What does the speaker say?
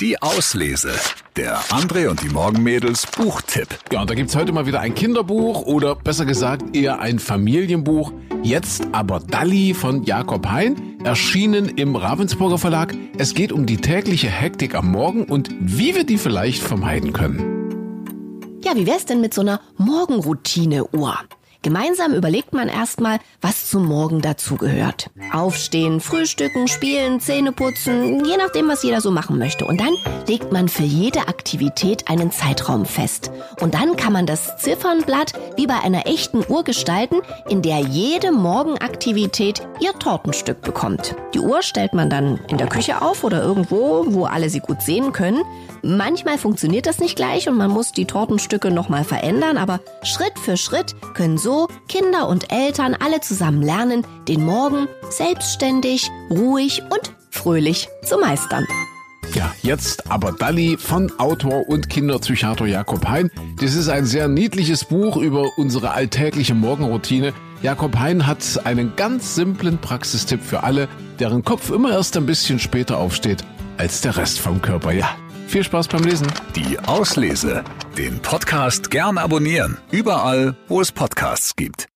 Die Auslese. Der André und die Morgenmädels Buchtipp. Ja, und da gibt's heute mal wieder ein Kinderbuch oder besser gesagt eher ein Familienbuch. Jetzt aber Dalli von Jakob Hein, erschienen im Ravensburger Verlag. Es geht um die tägliche Hektik am Morgen und wie wir die vielleicht vermeiden können. Ja, wie wär's denn mit so einer Morgenroutine-Uhr? Gemeinsam überlegt man erstmal, was zum Morgen dazugehört. Aufstehen, frühstücken, spielen, Zähne putzen, je nachdem, was jeder so machen möchte. Und dann legt man für jede Aktivität einen Zeitraum fest. Und dann kann man das Ziffernblatt wie bei einer echten Uhr gestalten, in der jede Morgenaktivität ihr Tortenstück bekommt. Die Uhr stellt man dann in der Küche auf oder irgendwo, wo alle sie gut sehen können. Manchmal funktioniert das nicht gleich und man muss die Tortenstücke nochmal verändern, aber Schritt für Schritt können so Kinder und Eltern alle zusammen lernen, den Morgen selbstständig, ruhig und fröhlich zu meistern. Ja, jetzt aber Dalli von Autor und Kinderpsychiater Jakob Hein. Das ist ein sehr niedliches Buch über unsere alltägliche Morgenroutine. Jakob Hein hat einen ganz simplen Praxistipp für alle, deren Kopf immer erst ein bisschen später aufsteht als der Rest vom Körper. Ja, viel Spaß beim Lesen. Die Auslese. Den Podcast gern abonnieren. Überall, wo es Podcasts gibt.